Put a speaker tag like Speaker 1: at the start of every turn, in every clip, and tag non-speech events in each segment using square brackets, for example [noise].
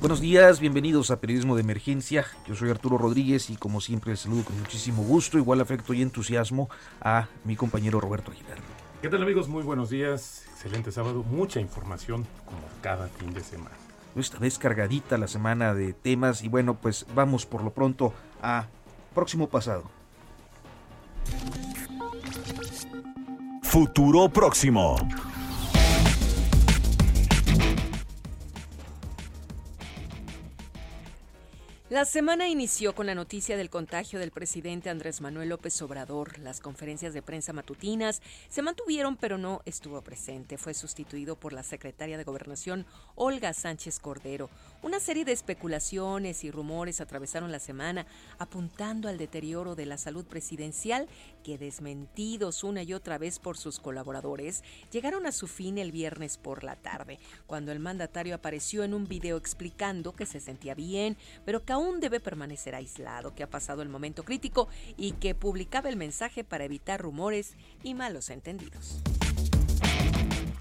Speaker 1: Buenos días, bienvenidos a Periodismo de Emergencia. Yo soy Arturo Rodríguez y como siempre les saludo con muchísimo gusto, igual afecto y entusiasmo a mi compañero Roberto Aguilar.
Speaker 2: ¿Qué tal amigos? Muy buenos días. Excelente sábado. Mucha información como cada fin de semana.
Speaker 1: Esta vez cargadita la semana de temas y bueno, pues vamos por lo pronto a próximo pasado.
Speaker 3: Futuro próximo.
Speaker 4: La semana inició con la noticia del contagio del presidente Andrés Manuel López Obrador. Las conferencias de prensa matutinas se mantuvieron, pero no estuvo presente. Fue sustituido por la secretaria de Gobernación, Olga Sánchez Cordero. Una serie de especulaciones y rumores atravesaron la semana, apuntando al deterioro de la salud presidencial, que desmentidos una y otra vez por sus colaboradores, llegaron a su fin el viernes por la tarde, cuando el mandatario apareció en un video explicando que se sentía bien, pero que aún debe permanecer aislado, que ha pasado el momento crítico y que publicaba el mensaje para evitar rumores y malos entendidos.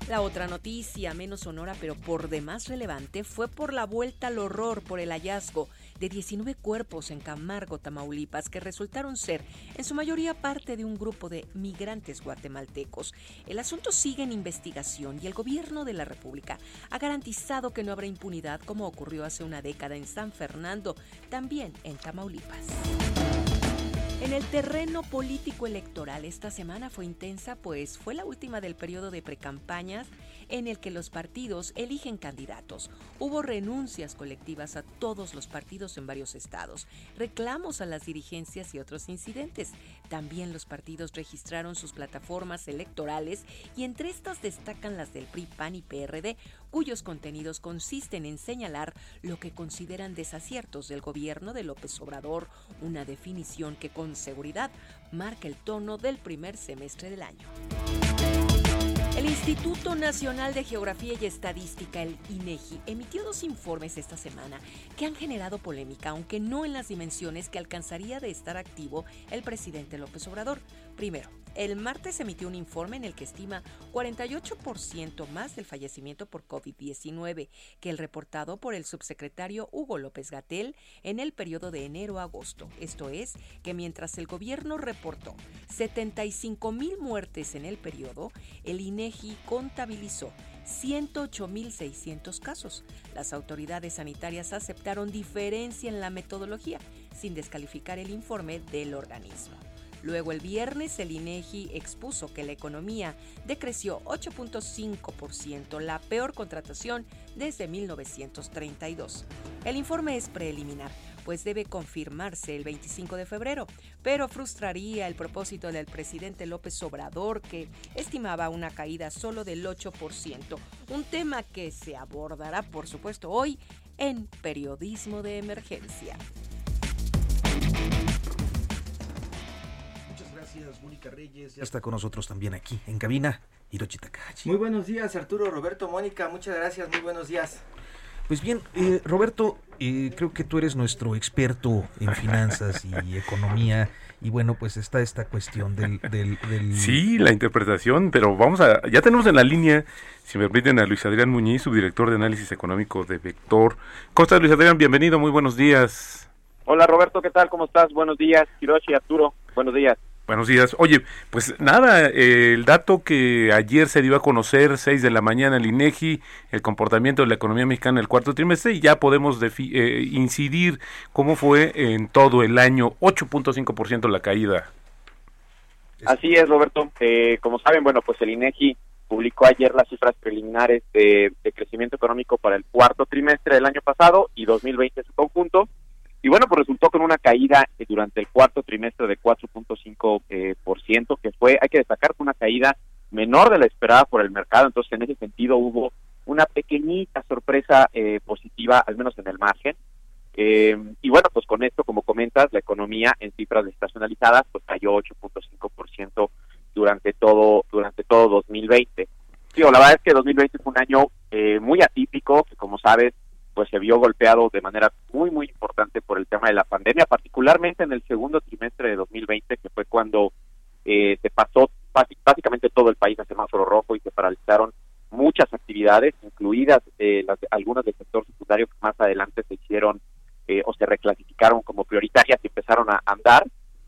Speaker 4: La otra noticia, menos sonora pero por demás relevante, fue por la vuelta al horror por el hallazgo de 19 cuerpos en Camargo, Tamaulipas, que resultaron ser en su mayoría parte de un grupo de migrantes guatemaltecos. El asunto sigue en investigación y el gobierno de la República ha garantizado que no habrá impunidad como ocurrió hace una década en San Fernando, también en Tamaulipas. En el terreno político electoral esta semana fue intensa, pues fue la última del periodo de precampañas en el que los partidos eligen candidatos. Hubo renuncias colectivas a todos los partidos en varios estados, reclamos a las dirigencias y otros incidentes. También los partidos registraron sus plataformas electorales y entre estas destacan las del PRI, PAN y PRD, cuyos contenidos consisten en señalar lo que consideran desaciertos del gobierno de López Obrador, una definición que con seguridad marca el tono del primer semestre del año. El Instituto Nacional de Geografía y Estadística, el INEGI, emitió dos informes esta semana que han generado polémica, aunque no en las dimensiones que alcanzaría de estar activo el presidente López Obrador. Primero, el martes emitió un informe en el que estima 48% más del fallecimiento por COVID-19 que el reportado por el subsecretario Hugo López Gatel en el periodo de enero a agosto. Esto es, que mientras el gobierno reportó 75 mil muertes en el periodo, el INEGI contabilizó 108.600 casos. Las autoridades sanitarias aceptaron diferencia en la metodología, sin descalificar el informe del organismo. Luego el viernes el INEGI expuso que la economía decreció 8.5%, la peor contratación desde 1932. El informe es preliminar, pues debe confirmarse el 25 de febrero, pero frustraría el propósito del presidente López Obrador que estimaba una caída solo del 8%, un tema que se abordará por supuesto hoy en Periodismo de Emergencia.
Speaker 1: Mónica Reyes. Ya está con nosotros también aquí en cabina, Hiroshi Takahashi.
Speaker 5: Muy buenos días, Arturo, Roberto, Mónica. Muchas gracias, muy buenos días.
Speaker 1: Pues bien, eh, Roberto, eh, creo que tú eres nuestro experto en finanzas y [laughs] economía. Y bueno, pues está esta cuestión del, del, del,
Speaker 2: Sí, la interpretación, pero vamos a... Ya tenemos en la línea, si me permiten, a Luis Adrián Muñiz, subdirector de análisis económico de Vector. ¿Cómo estás, Luis Adrián? Bienvenido, muy buenos días.
Speaker 6: Hola, Roberto, ¿qué tal? ¿Cómo estás? Buenos días, Hiroshi, Arturo, buenos días.
Speaker 2: Buenos días. Oye, pues nada, eh, el dato que ayer se dio a conocer, 6 de la mañana, el INEGI, el comportamiento de la economía mexicana el cuarto trimestre, y ya podemos eh, incidir cómo fue en todo el año, 8.5% la caída.
Speaker 6: Así es, Roberto. Eh, como saben, bueno, pues el INEGI publicó ayer las cifras preliminares de, de, crecimiento económico para el cuarto trimestre del año pasado y 2020 en su conjunto. Y bueno, pues resultó con una caída eh, durante el cuarto trimestre de 4.5%, eh, por ciento, que fue, hay que destacar, una caída menor de la esperada por el mercado. Entonces, en ese sentido, hubo una pequeñita sorpresa eh, positiva, al menos en el margen. Eh, y bueno, pues con esto, como comentas, la economía en cifras estacionalizadas pues cayó 8.5% durante todo durante todo 2020. Sí, la verdad es que 2020 fue un año eh, muy atípico, que como sabes, pues se vio golpeado de manera muy, muy importante por el tema de la pandemia, particularmente en el segundo trimestre de 2020, que fue cuando eh, se pasó básicamente todo el país a semáforo rojo y se paralizaron muchas actividades, incluidas eh, las, algunas del sector secundario que más adelante se hicieron eh, o se reclasificaron como prioritarias y empezaron a andar.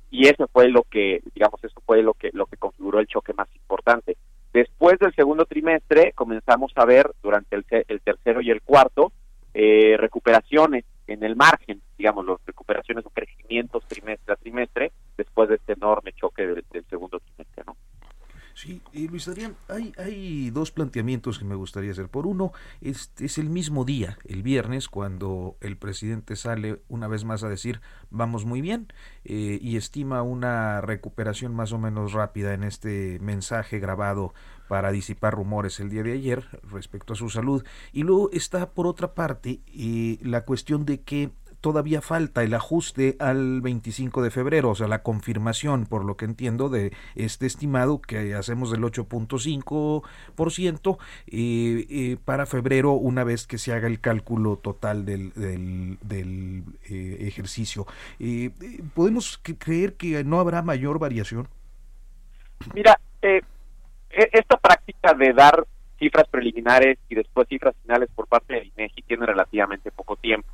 Speaker 6: Y eso fue lo que digamos eso fue lo que lo que configuró el choque más importante. Después del segundo trimestre comenzamos a ver durante el, el tercero y el cuarto eh, recuperaciones en el margen, digamos, las recuperaciones o crecimientos trimestre a trimestre después de este enorme choque del, del segundo trimestre, ¿no?
Speaker 1: Sí, y Luis Adrián, hay, hay dos planteamientos que me gustaría hacer. Por uno, es, es el mismo día, el viernes, cuando el presidente sale una vez más a decir vamos muy bien eh, y estima una recuperación más o menos rápida en este mensaje grabado para disipar rumores el día de ayer respecto a su salud. Y luego está por otra parte eh, la cuestión de que todavía falta el ajuste al 25 de febrero, o sea, la confirmación, por lo que entiendo, de este estimado que hacemos del 8.5% eh, eh, para febrero, una vez que se haga el cálculo total del, del, del eh, ejercicio. Eh, ¿Podemos creer que no habrá mayor variación?
Speaker 6: Mira, eh, esta práctica de dar cifras preliminares y después cifras finales por parte del INEGI tiene relativamente poco tiempo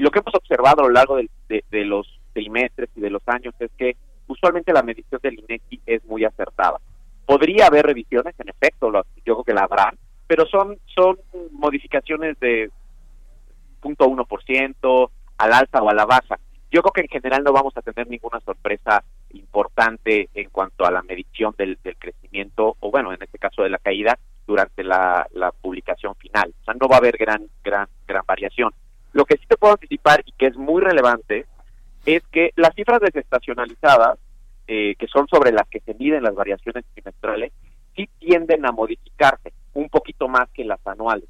Speaker 6: y lo que hemos observado a lo largo de, los trimestres y de los años es que usualmente la medición del INEGI es muy acertada. Podría haber revisiones, en efecto, lo, yo creo que la habrá, pero son, son modificaciones de 0.1% al alza o a la baja. Yo creo que en general no vamos a tener ninguna sorpresa importante en cuanto a la medición del, del crecimiento, o bueno, en este caso de la caída, durante la, la publicación final. O sea, no va a haber gran, gran, gran variación. Lo que sí te puedo anticipar y que es muy relevante es que las cifras desestacionalizadas, eh, que son sobre las que se miden las variaciones trimestrales, sí tienden a modificarse un poquito más que las anuales.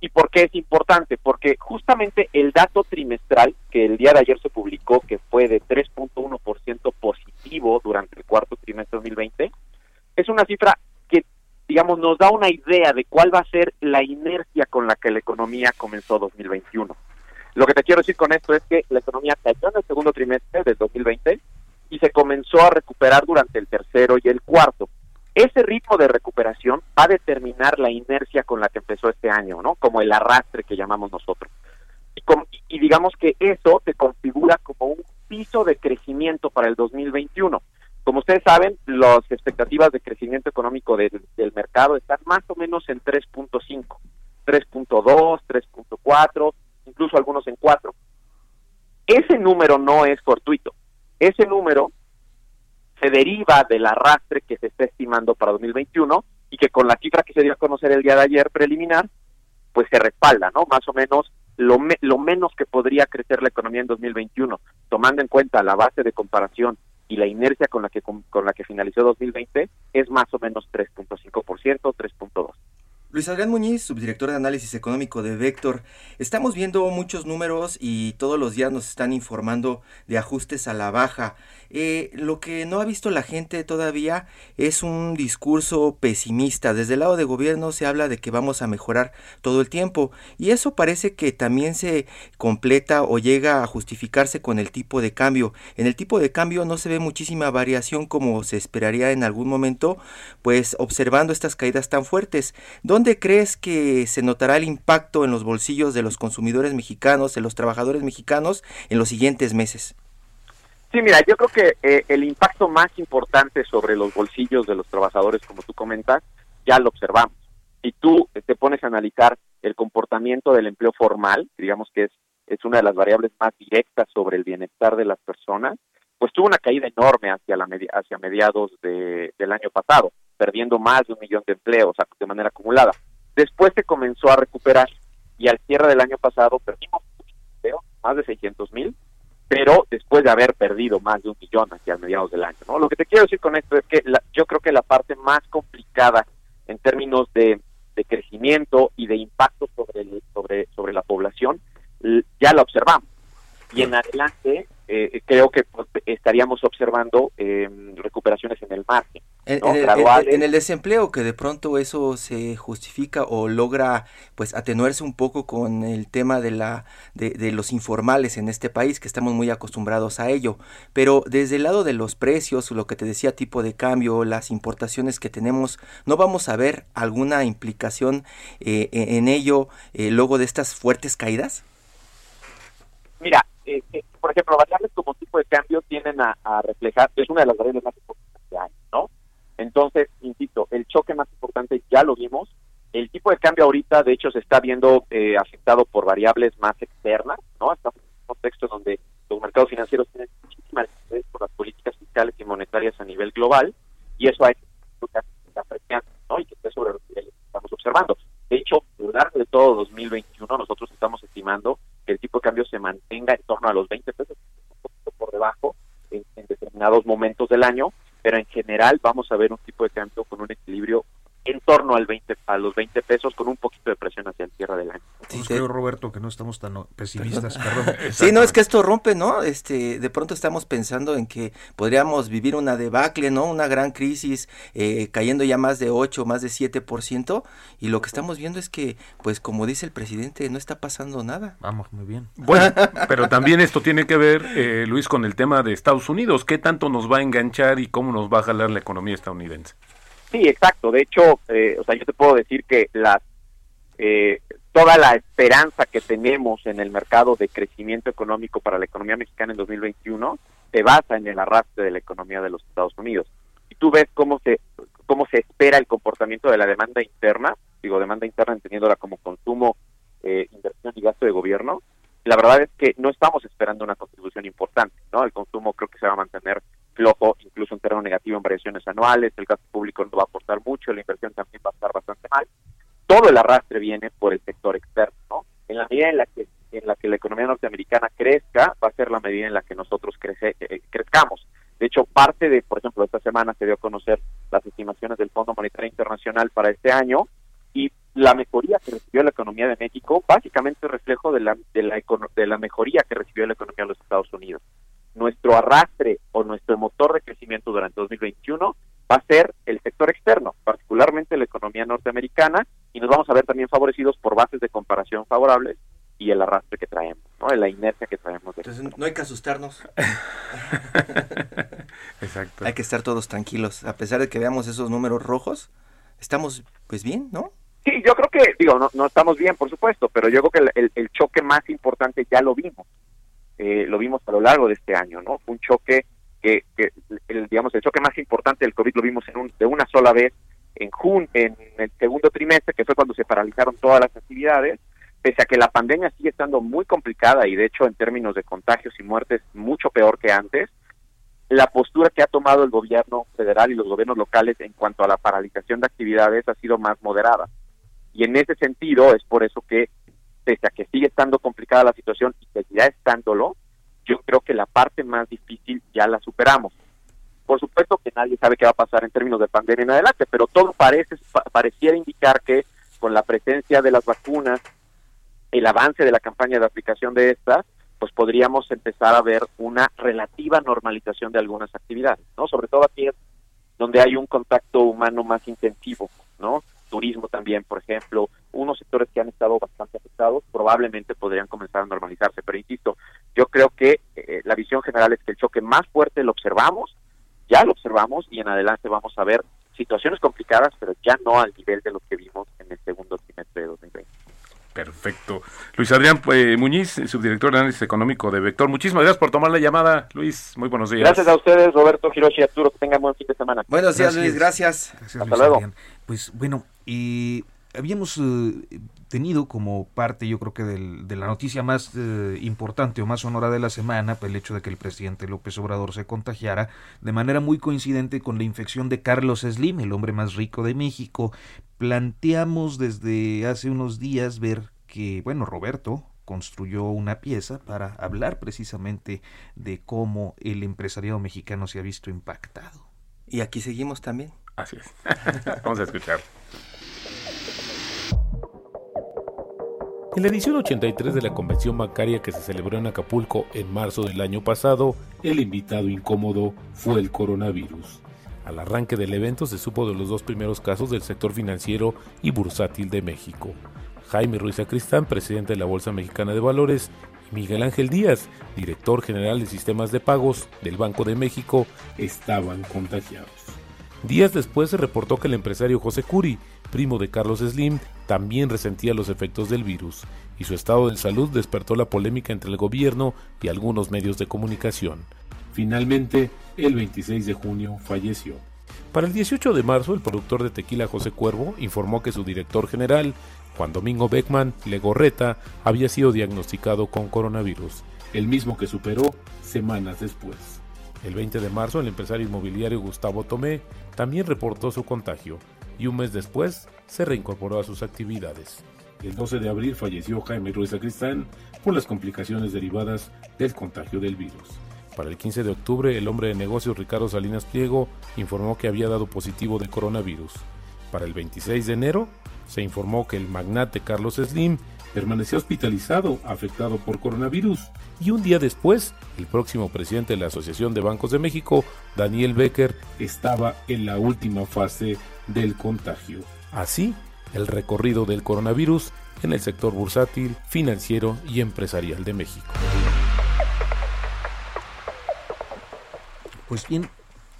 Speaker 6: ¿Y por qué es importante? Porque justamente el dato trimestral que el día de ayer se publicó, que fue de 3.1% positivo durante el cuarto trimestre 2020, es una cifra que, digamos, nos da una idea de cuál va a ser la inercia con la que la economía comenzó 2021. Lo que te quiero decir con esto es que la economía cayó en el segundo trimestre del 2020 y se comenzó a recuperar durante el tercero y el cuarto. Ese ritmo de recuperación va a determinar la inercia con la que empezó este año, ¿no? Como el arrastre que llamamos nosotros. Y, digamos que eso se configura como un piso de crecimiento para el 2021. Como ustedes saben, las expectativas de crecimiento económico del mercado están más o menos en 3.5, 3.2, 3.4, incluso algunos en 4. Ese número no es fortuito. Ese número se deriva del arrastre que se está estimando para 2021 y que con la cifra que se dio a conocer el día de ayer preliminar, pues se respalda, ¿no? Más o menos lo, me, lo menos que podría crecer la economía en 2021, tomando en cuenta la base de comparación y la inercia con la que con la que finalizó 2020 es más o menos 3.5%, 3.2.
Speaker 5: Luis Adrián Muñiz, subdirector de análisis económico de Vector. Estamos viendo muchos números y todos los días nos están informando de ajustes a la baja. Eh, lo que no ha visto la gente todavía es un discurso pesimista. Desde el lado de gobierno se habla de que vamos a mejorar todo el tiempo y eso parece que también se completa o llega a justificarse con el tipo de cambio. En el tipo de cambio no se ve muchísima variación como se esperaría en algún momento, pues observando estas caídas tan fuertes. ¿Dónde crees que se notará el impacto en los bolsillos de los consumidores mexicanos, de los trabajadores mexicanos en los siguientes meses?
Speaker 6: Sí, mira, yo creo que eh, el impacto más importante sobre los bolsillos de los trabajadores, como tú comentas, ya lo observamos. Si tú te pones a analizar el comportamiento del empleo formal, digamos que es, es una de las variables más directas sobre el bienestar de las personas, pues tuvo una caída enorme hacia, la hacia mediados de, del año pasado, perdiendo más de un millón de empleos de manera acumulada. Después se comenzó a recuperar y al cierre del año pasado perdimos más de 600 mil, pero después de haber perdido más de un millón hacia mediados del año. ¿no? Lo que te quiero decir con esto es que yo creo que la parte más complicada en términos de, crecimiento y de impacto sobre, sobre la población ya la observamos. Y en adelante eh, creo que pues, estaríamos observando em, recuperaciones en el margen.
Speaker 5: En, el, desempleo, que de pronto eso se justifica o logra pues atenuarse un poco con el tema de, la, de, los informales en este país, que estamos muy acostumbrados a ello. Pero desde el lado de los precios, lo que te decía, tipo de cambio, las importaciones que tenemos, ¿no vamos a ver alguna implicación eh, en ello eh, luego de estas fuertes caídas?
Speaker 6: Mira, eh, eh, por ejemplo, variables como tipo de cambio tienden a, reflejar, es una de las variables más importantes que hay, ¿no? Entonces, insisto, el choque más importante ya lo vimos. El tipo de cambio ahorita, de hecho, se está viendo eh, afectado por variables más externas, ¿no? Estamos en un contexto donde los mercados financieros tienen muchísima interés por las políticas fiscales y monetarias a nivel global, y eso hay que está apreciando, ¿no? Y que esté sobre lo que estamos observando. De hecho, a lo largo de todo 2021, nosotros estamos estimando que el tipo de cambio se mantenga en torno a los 20 pesos, un poquito por debajo en, determinados momentos del año, pero en general vamos a ver un tipo de cambio con un equilibrio en torno al 20, a los 20 pesos con un poquito de presión hacia el cierre del año.
Speaker 1: Sí, creo, Roberto, que no estamos tan pesimistas. [laughs]
Speaker 5: sí, no, es que esto rompe, ¿no? Este, de pronto estamos pensando en que podríamos vivir una debacle, ¿no? Una gran crisis, eh, cayendo ya más de 8, más de 7%, y lo que estamos viendo es que, pues como dice el presidente, no está pasando nada.
Speaker 1: Vamos, muy bien.
Speaker 2: Bueno, [laughs] pero también esto tiene que ver, eh, Luis, con el tema de Estados Unidos. ¿Qué tanto nos va a enganchar y cómo nos va a jalar la economía estadounidense?
Speaker 6: Sí, exacto. De hecho, eh, o sea, yo te puedo decir que las eh, toda la esperanza que tenemos en el mercado de crecimiento económico para la economía mexicana en 2021 se basa en el arrastre de la economía de los Estados Unidos. Y tú ves cómo se cómo se espera el comportamiento de la demanda interna, digo demanda interna entendiéndola como consumo, eh, inversión y gasto de gobierno. La verdad es que no estamos esperando una contribución importante, ¿no? El consumo creo que se va a mantener flojo, incluso en terreno negativo en variaciones anuales, el gasto público no va a aportar mucho, la inversión también va a estar bastante mal. Todo el arrastre viene por el sector externo, ¿no? En la medida en la que en la que la economía norteamericana crezca, va a ser la medida en la que nosotros crece, eh, crezcamos. De hecho, parte de, por ejemplo, esta semana se dio a conocer las estimaciones del Fondo Monetario Internacional para este año y la mejoría que recibió la economía de México básicamente es reflejo de la, de la, de la mejoría que recibió la economía de los Estados Unidos nuestro arrastre o nuestro motor de crecimiento durante 2021 va a ser el sector externo, particularmente la economía norteamericana, y nos vamos a ver también favorecidos por bases de comparación favorables y el arrastre que traemos, ¿no? la inercia que traemos.
Speaker 5: Entonces no hay que asustarnos. [laughs]
Speaker 2: Exacto.
Speaker 5: Hay que estar todos tranquilos, a pesar de que veamos esos números rojos, estamos pues bien, ¿no?
Speaker 6: Sí, yo creo que, digo, no, no estamos bien, por supuesto, pero yo creo que el, el choque más importante ya lo vimos. Eh, lo vimos a lo largo de este año, ¿no? Un choque que, el, digamos, el choque más importante del COVID lo vimos en un, de una sola vez en jun en el segundo trimestre, que fue cuando se paralizaron todas las actividades, pese a que la pandemia sigue estando muy complicada y de hecho en términos de contagios y muertes mucho peor que antes, la postura que ha tomado el gobierno federal y los gobiernos locales en cuanto a la paralización de actividades ha sido más moderada. Y en ese sentido es por eso que pese a que sigue estando complicada la situación y seguirá estándolo, yo creo que la parte más difícil ya la superamos. Por supuesto que nadie sabe qué va a pasar en términos de pandemia en adelante, pero todo parece pareciera indicar que con la presencia de las vacunas, el avance de la campaña de aplicación de estas, pues podríamos empezar a ver una relativa normalización de algunas actividades, ¿no? Sobre todo aquí donde hay un contacto humano más intensivo, ¿no? turismo también, por ejemplo, unos sectores que han estado bastante afectados probablemente podrían comenzar a normalizarse. Pero insisto, yo creo que eh, la visión general es que el choque más fuerte lo observamos, ya lo observamos y en adelante vamos a ver situaciones complicadas, pero ya no al nivel de lo que vimos en el segundo trimestre de 2020.
Speaker 7: Perfecto. Luis Adrián eh, Muñiz, subdirector de análisis económico de Vector. Muchísimas gracias por tomar la llamada, Luis. Muy buenos días.
Speaker 6: Gracias a ustedes, Roberto, Hiroshi, Arturo. Que tengan buen fin de semana.
Speaker 5: Buenos días, Luis. Gracias.
Speaker 1: Gracias,
Speaker 6: Hasta
Speaker 1: Luis
Speaker 6: luego.
Speaker 1: Adrián. Pues bueno, y habíamos eh, tenido como parte, yo creo que del- de la noticia más eh, importante o más sonora de la semana, pues, el hecho de que el presidente López Obrador se contagiara de manera muy coincidente con la infección de Carlos Slim, el hombre más rico de México. Planteamos desde hace unos días ver que, bueno, Roberto construyó una pieza para hablar precisamente de cómo el empresariado mexicano se ha visto impactado.
Speaker 5: Y aquí seguimos también.
Speaker 7: Así es. [laughs] Vamos a escuchar.
Speaker 2: En la edición 83 de la convención bancaria que se celebró en Acapulco en marzo del año pasado, el invitado incómodo fue el coronavirus. Al arranque del evento se supo de los dos primeros casos del sector financiero y bursátil de México. Jaime Ruiz Acristán, presidente de la Bolsa Mexicana de Valores, y Miguel Ángel Díaz, director general de sistemas de pagos del Banco de México, estaban contagiados. Días después se reportó que el empresario José Curi, primo de Carlos Slim, también resentía los efectos del virus, y su estado de salud despertó la polémica entre el gobierno y algunos medios de comunicación. Finalmente, el 26 de junio falleció. Para el 18 de marzo, el productor de tequila José Cuervo informó que su director general, Juan Domingo Beckman Legorreta, había sido diagnosticado con coronavirus, el mismo que superó semanas después. El 20 de marzo, el empresario inmobiliario Gustavo Tomé también reportó su contagio y un mes después se reincorporó a sus actividades. El 12 de abril falleció Jaime Ruiz Acristán por las complicaciones derivadas del contagio del virus. Para el 15 de octubre, el hombre de negocios Ricardo Salinas Pliego informó que había dado positivo de coronavirus. Para el 26 de enero, se informó que el magnate Carlos Slim permaneció hospitalizado afectado por coronavirus. Y un día después, el próximo presidente de la Asociación de Bancos de México, Daniel Becker, estaba en la última fase del contagio. Así, el recorrido del coronavirus en el sector bursátil, financiero y empresarial de México.
Speaker 1: Pues bien,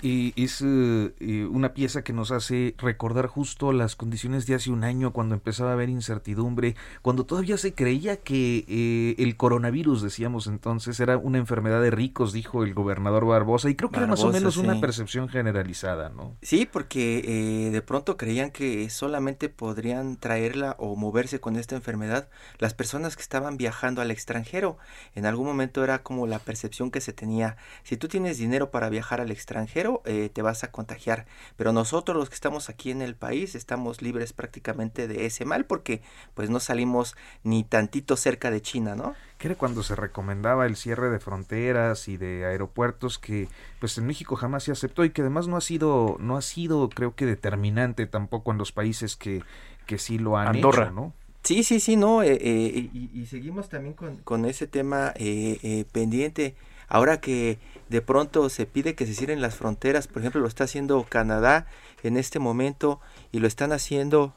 Speaker 1: eh, es eh, eh, una pieza que nos hace recordar justo las condiciones de hace un año cuando empezaba a haber incertidumbre, cuando todavía se creía que eh, el coronavirus, decíamos entonces, era una enfermedad de ricos, dijo el gobernador Barbosa, y creo que era más o menos una percepción generalizada, ¿no?
Speaker 5: Sí, porque eh, de pronto creían que solamente podrían traerla o moverse con esta enfermedad las personas que estaban viajando al extranjero. En algún momento era como la percepción que se tenía. Si tú tienes dinero para viajar al extranjero, eh, te vas a contagiar. Pero nosotros los que estamos aquí en el país estamos libres prácticamente de ese mal porque pues no salimos ni tantito cerca de China, ¿no?
Speaker 1: que era cuando se recomendaba el cierre de fronteras y de aeropuertos que pues en México jamás se aceptó y que además no ha sido no ha sido creo que determinante tampoco en los países que que sí lo han
Speaker 7: Andorra.
Speaker 1: hecho, ¿no?
Speaker 5: Sí, sí, sí, no, eh, eh, y, y seguimos también con, con ese tema eh, eh, pendiente. Ahora que de pronto se pide que se cierren las fronteras, por ejemplo, lo está haciendo Canadá en este momento y lo están haciendo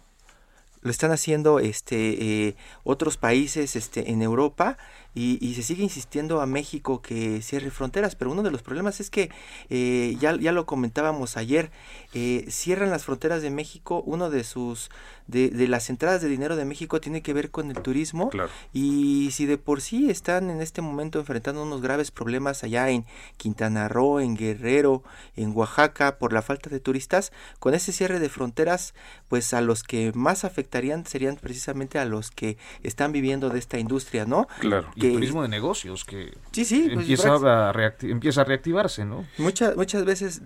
Speaker 5: lo están haciendo este eh, otros países este en Europa y, y se sigue insistiendo a México que cierre fronteras pero uno de los problemas es que eh, ya, ya lo comentábamos ayer eh, cierran las fronteras de México uno de sus de, de las entradas de dinero de México tiene que ver con el turismo
Speaker 7: Claro.
Speaker 5: y si de por sí están en este momento enfrentando unos graves problemas allá en Quintana Roo, en Guerrero, en Oaxaca por la falta de turistas, con ese cierre de fronteras, pues a los que más afectarían serían precisamente a los que están viviendo de esta industria, ¿no?
Speaker 7: Claro.
Speaker 1: Y
Speaker 5: Que-
Speaker 1: el turismo de negocios que
Speaker 5: Sí, sí, pues,
Speaker 1: empieza, a empieza a reactivarse, ¿no?
Speaker 5: Muchas, muchas veces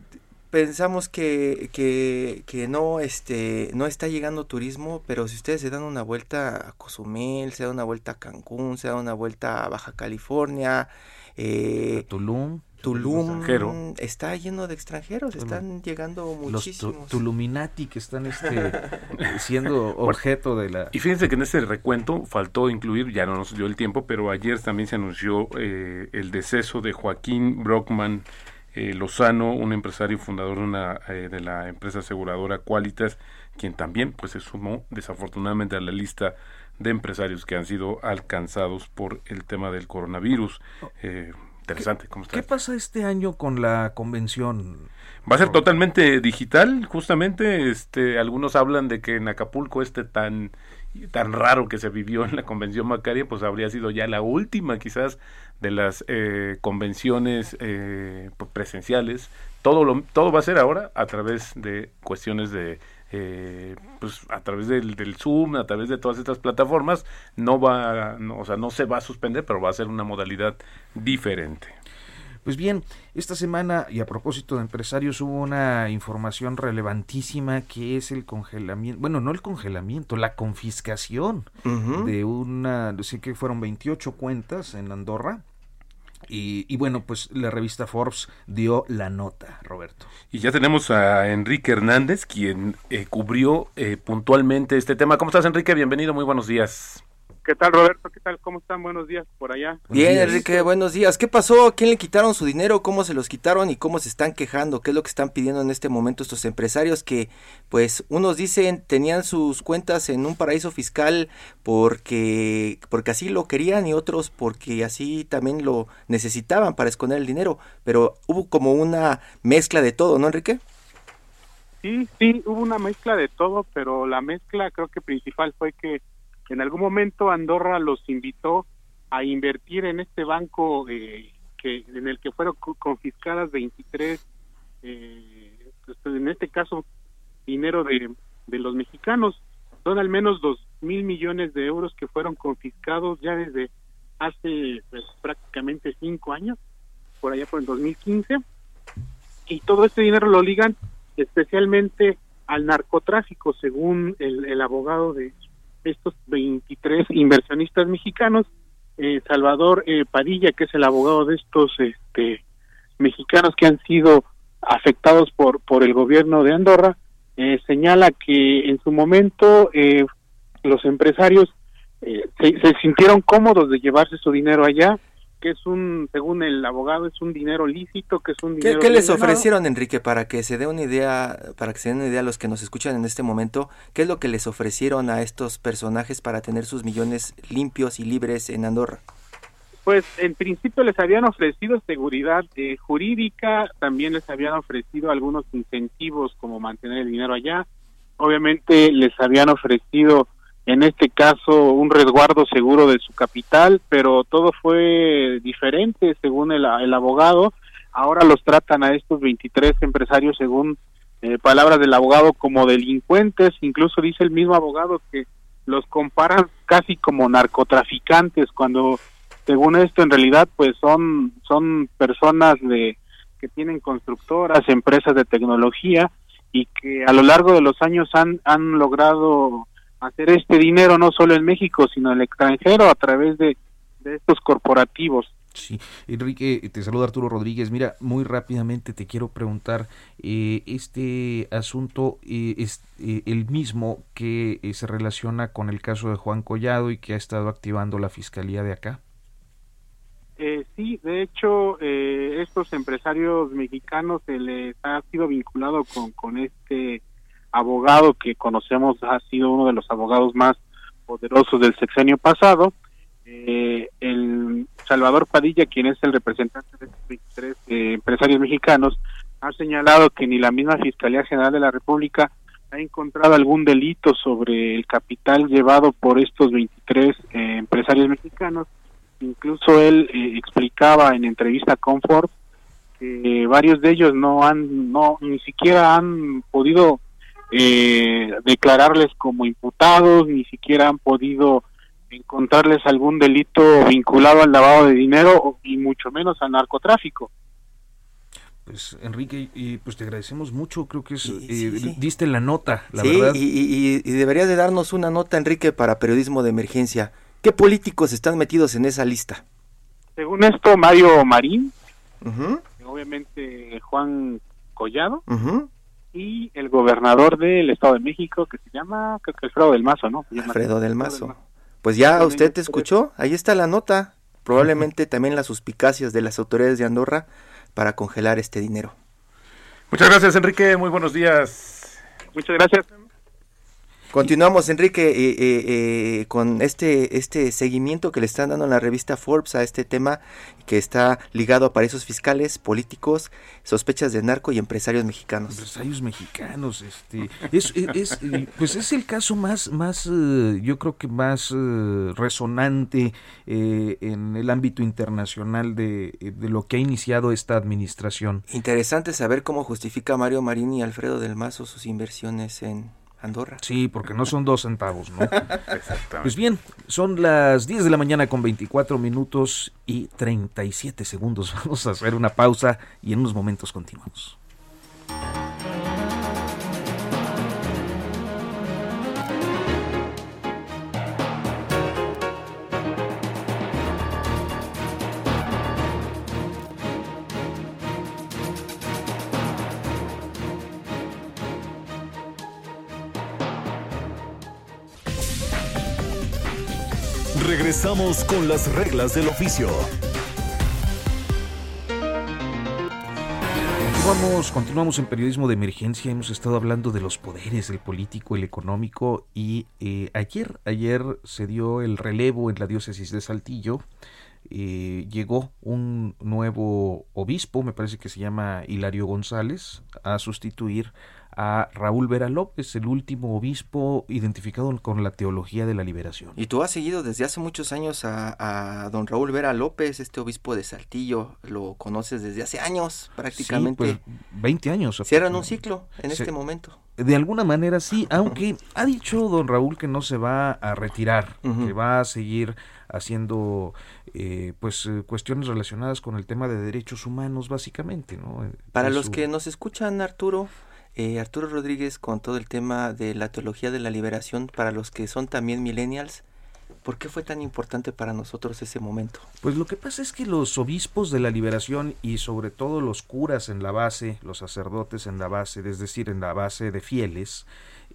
Speaker 5: pensamos que, que, que no, este, no está llegando turismo, pero si ustedes se dan una vuelta a Cozumel, se dan una vuelta a Cancún, se dan una vuelta a Baja California, eh,
Speaker 1: Tulum,
Speaker 5: Tulum
Speaker 7: extranjero.
Speaker 5: está lleno de extranjeros,
Speaker 1: Tulum.
Speaker 5: están llegando
Speaker 1: los tu-
Speaker 5: muchísimos.
Speaker 1: Tuluminati que están este [laughs] siendo objeto de la
Speaker 7: Y fíjense que en este recuento faltó incluir, ya no nos dio el tiempo, pero ayer también se anunció eh, el deceso de Joaquín Brockman eh, Lozano, un empresario fundador de, una, eh, de la empresa aseguradora Qualitas, quien también pues se sumó desafortunadamente a la lista de empresarios que han sido alcanzados por el tema del coronavirus. Eh, interesante, ¿cómo está?
Speaker 1: ¿Qué pasa este año con la convención?
Speaker 7: Va a ser totalmente digital, justamente. Este, algunos hablan de que en Acapulco este tan
Speaker 2: tan raro que se vivió en la convención bancaria, pues habría sido ya la última quizás de las eh, convenciones eh, presenciales. Todo, lo, todo va a ser ahora a través de cuestiones de eh, pues a través del, del, Zoom, a través de todas estas plataformas, no va, no, o sea, no se va a suspender, pero va a ser una modalidad diferente.
Speaker 1: Pues bien, esta semana, y a propósito de empresarios, hubo una información relevantísima que es el congelamiento, bueno, no el congelamiento, la confiscación de una, sé que fueron 28 cuentas en Andorra, y, bueno, pues la revista Forbes dio la nota, Roberto.
Speaker 2: Y ya tenemos a Enrique Hernández, quien eh, cubrió eh, puntualmente este tema. ¿Cómo estás, Enrique? Bienvenido, muy buenos días.
Speaker 8: ¿Qué tal, Roberto? ¿Qué tal? ¿Cómo están? Buenos días por allá.
Speaker 5: Bien, Enrique, buenos días. ¿Qué pasó? ¿Quién le quitaron su dinero? ¿Cómo se los quitaron? ¿Y cómo se están quejando? ¿Qué es lo que están pidiendo en este momento estos empresarios que, pues, unos dicen tenían sus cuentas en un paraíso fiscal porque, porque así lo querían y otros porque así también lo necesitaban para esconder el dinero? Pero hubo como una mezcla de todo, ¿no, Enrique?
Speaker 8: Sí, sí, hubo una mezcla de todo, pero la mezcla creo que principal fue que en algún momento Andorra los invitó a invertir en este banco eh, que en el que fueron confiscadas 23, eh, pues, en este caso dinero de, de los mexicanos. Son al menos dos mil millones de euros que fueron confiscados ya desde hace pues, prácticamente cinco años, por allá por el 2015, y todo este dinero lo ligan especialmente al narcotráfico, según el, el abogado de estos 23 inversionistas mexicanos, eh, Salvador eh, Padilla, que es el abogado de estos este, mexicanos que han sido afectados por, por el gobierno de Andorra, eh, señala que en su momento los empresarios se, se, sintieron cómodos de llevarse su dinero allá que es un, según el abogado, es un dinero lícito, que es un dinero...
Speaker 5: ¿Qué, les ofrecieron, Enrique, para que se dé una idea, para que se den una idea a los que nos escuchan en este momento, qué es lo que les ofrecieron a estos personajes para tener sus millones limpios y libres en Andorra?
Speaker 8: Pues en principio les habían ofrecido seguridad eh, jurídica, también les habían ofrecido algunos incentivos como mantener el dinero allá, obviamente les habían ofrecido en este caso un resguardo seguro de su capital, pero todo fue diferente según el, abogado. Ahora los tratan a estos 23 empresarios según eh, palabras del abogado como delincuentes, incluso dice el mismo abogado que los comparan casi como narcotraficantes cuando según esto en realidad pues son son personas de que tienen constructoras, empresas de tecnología y que a lo largo de los años han han logrado hacer este dinero no solo en México, sino en el extranjero a través de, estos corporativos.
Speaker 1: Sí, Enrique, te saluda Arturo Rodríguez. Mira, muy rápidamente te quiero preguntar, eh, este asunto eh, es eh, el mismo que se relaciona con el caso de Juan Collado y que ha estado activando la Fiscalía de acá.
Speaker 8: sí, de hecho, estos empresarios mexicanos se les ha sido vinculado con, con este abogado que conocemos ha sido uno de los abogados más poderosos del sexenio pasado. Eh, el Salvador Padilla, quien es el representante de estos 23 eh, empresarios mexicanos, ha señalado que ni la misma Fiscalía General de la República ha encontrado algún delito sobre el capital llevado por estos 23 eh, empresarios mexicanos. Incluso él explicaba en entrevista con Forbes que varios de ellos no han, no, ni siquiera han podido eh, declararles como imputados, ni siquiera han podido encontrarles algún delito vinculado al lavado de dinero y mucho menos al narcotráfico.
Speaker 1: Pues Enrique, y pues te agradecemos mucho, creo que es, eh, diste la nota, la verdad.
Speaker 5: Y, y, y, deberías de darnos una nota, Enrique, para periodismo de emergencia. ¿Qué políticos están metidos en esa lista?
Speaker 8: Según esto, Mario Marín, obviamente Juan Collado, y el gobernador del Estado de México, que se llama, creo que Alfredo del Mazo, ¿no?
Speaker 5: Alfredo del Mazo. Pues ya usted te escuchó, ahí está la nota. Probablemente también las suspicacias de las autoridades de Andorra para congelar este dinero.
Speaker 2: Muchas gracias, Enrique. Muy buenos días.
Speaker 8: Muchas gracias.
Speaker 5: Continuamos, Enrique, eh, eh, eh, con este, este seguimiento que le están dando en la revista Forbes a este tema que está ligado a paraísos fiscales, políticos, sospechas de narco y empresarios mexicanos.
Speaker 1: Empresarios mexicanos, este, es, es, pues es el caso más, más yo creo que más resonante en el ámbito internacional de, de, lo que ha iniciado esta administración.
Speaker 5: Interesante saber cómo justifica Mario Marín y Alfredo del Mazo sus inversiones en Andorra.
Speaker 1: Sí, porque no son dos centavos, ¿no? [laughs] Exactamente. Pues bien, son las 10 de la mañana con 24 minutos y 37 segundos. [laughs] Vamos a hacer una pausa y en unos momentos continuamos.
Speaker 3: Regresamos con las reglas del oficio.
Speaker 1: Continuamos, continuamos en periodismo de emergencia. Hemos estado hablando de los poderes, el político, el económico. Y eh, ayer, ayer se dio el relevo en la diócesis de Saltillo. Eh, llegó un nuevo obispo, me parece que se llama Hilario González, a sustituir a Raúl Vera López, el último obispo identificado con la teología de la liberación.
Speaker 5: Y tú has seguido desde hace muchos años a, don Raúl Vera López, este obispo de Saltillo, lo conoces desde hace años prácticamente.
Speaker 1: Sí, pues 20 años.
Speaker 5: Cierran un ciclo en este momento.
Speaker 1: De alguna manera sí, [laughs] aunque ha dicho don Raúl que no se va a retirar, que va a seguir haciendo eh, pues eh, cuestiones relacionadas con el tema de derechos humanos básicamente, ¿no?
Speaker 5: Para los que nos escuchan, Arturo, eh, Arturo Rodríguez con todo el tema de la teología de la liberación para los que son también millennials. ¿Por qué fue tan importante para nosotros ese momento?
Speaker 1: Pues lo que pasa es que los obispos de la liberación y sobre todo los curas en la base, los sacerdotes en la base, es decir, en la base de fieles,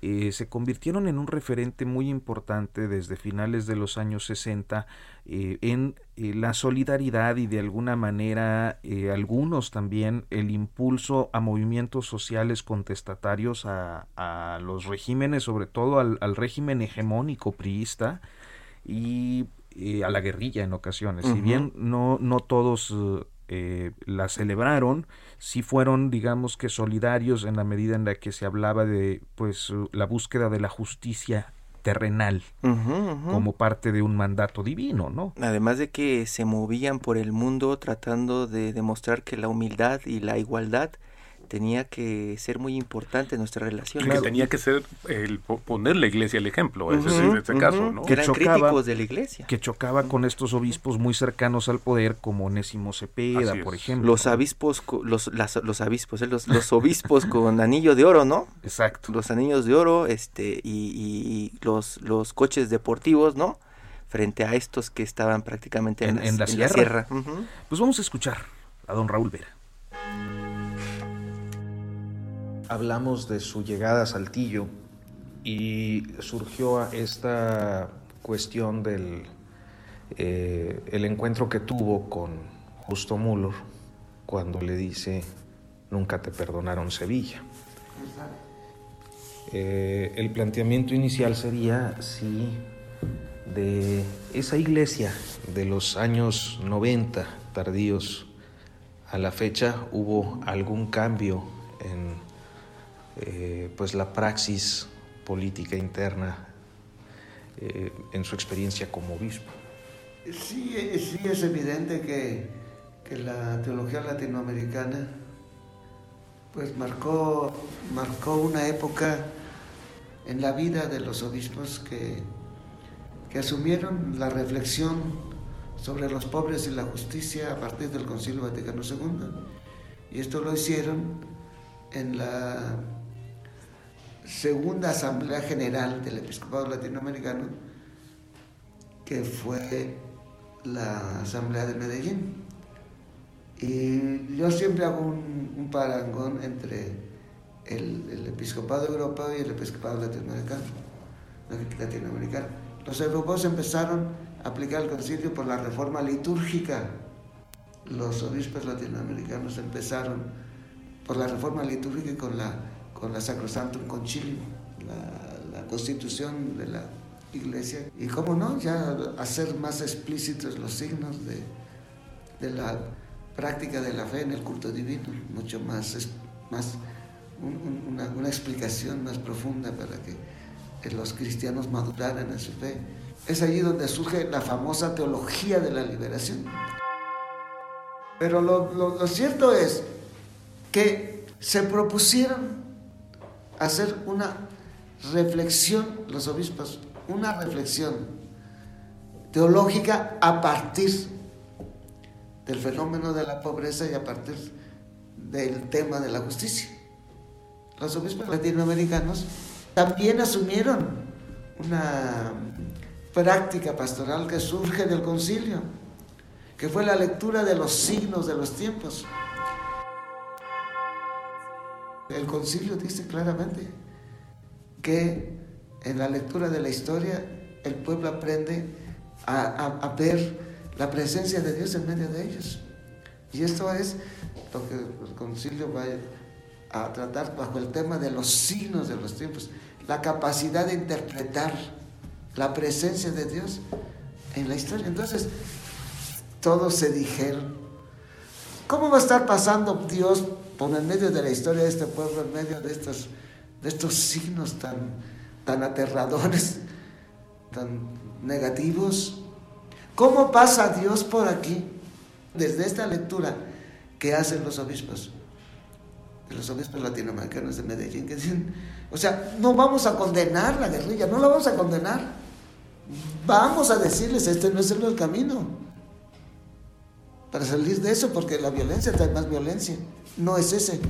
Speaker 1: eh, se convirtieron en un referente muy importante desde finales de los años 60 eh, en eh, la solidaridad y de alguna manera algunos también el impulso a movimientos sociales contestatarios a, a los regímenes, sobre todo al, al régimen hegemónico priista y a la guerrilla en ocasiones. Si bien no, no todos la celebraron, sí fueron, digamos que solidarios en la medida en la que se hablaba de pues la búsqueda de la justicia terrenal como parte de un mandato divino, ¿no?
Speaker 5: Además de que se movían por el mundo tratando de demostrar que la humildad y la igualdad tenía que ser muy importante nuestra relación.
Speaker 2: Que tenía que ser el poner la iglesia el ejemplo, ese, en este caso, ¿no?
Speaker 5: Que eran críticos de la iglesia.
Speaker 1: Que chocaba con estos obispos muy cercanos al poder, como Onésimo Cepeda, por ejemplo.
Speaker 5: Los obispos, los, los obispos, eh, los, los obispos con anillo de oro, ¿no?
Speaker 1: Exacto.
Speaker 5: Los anillos de oro, este, y, los, los coches deportivos, ¿no? Frente a estos que estaban prácticamente en, la, sierra.
Speaker 1: Pues vamos a escuchar a don Raúl Vera hablamos de su llegada a Saltillo y surgió esta cuestión del eh, el encuentro que tuvo con Justo Muller cuando le dice nunca te perdonaron Sevilla. Eh, el planteamiento inicial sería si de esa iglesia de los años 90 tardíos a la fecha hubo algún cambio en eh, pues la praxis política interna eh, en su experiencia como obispo.
Speaker 9: Sí, eh, sí es evidente que, que, la teología latinoamericana pues marcó, marcó una época en la vida de los obispos que, que asumieron la reflexión sobre los pobres y la justicia a partir del Concilio Vaticano II. Y esto lo hicieron en la segunda Asamblea General del Episcopado Latinoamericano, que fue la Asamblea de Medellín. Y yo siempre hago un, parangón entre el, Episcopado Europeo y el Episcopado Latinoamericano. latinoamericano. Los europeos empezaron a aplicar el concilio por la reforma litúrgica. Los obispos latinoamericanos empezaron por la reforma litúrgica y con la con la Sacrosantum Concilium, la constitución de la iglesia y cómo no, ya hacer más explícitos los signos de, de la práctica de la fe en el culto divino, mucho más, más una, una, explicación más profunda para que los cristianos maduraran en su fe. Es allí donde surge la famosa teología de la liberación. Pero lo, lo cierto es que se propusieron hacer una reflexión, los obispos, una reflexión teológica a partir del fenómeno de la pobreza y a partir del tema de la justicia. Los obispos latinoamericanos también asumieron una práctica pastoral que surge del concilio, que fue la lectura de los signos de los tiempos. El concilio dice claramente que en la lectura de la historia el pueblo aprende a, ver la presencia de Dios en medio de ellos. Y esto es lo que el concilio va a tratar bajo el tema de los signos de los tiempos, la capacidad de interpretar la presencia de Dios en la historia. Entonces, todos se dijeron, ¿cómo va a estar pasando Dios por medio de la historia de este pueblo, en medio de estos, de estos signos tan, tan aterradores, tan negativos? ¿Cómo pasa Dios por aquí? Desde esta lectura que hacen los obispos, los obispos latinoamericanos de Medellín, que dicen, o sea, no vamos a condenar la guerrilla, no la vamos a condenar. Vamos a decirles, este no es el camino. Para salir de eso, porque la violencia trae más violencia. No es ese.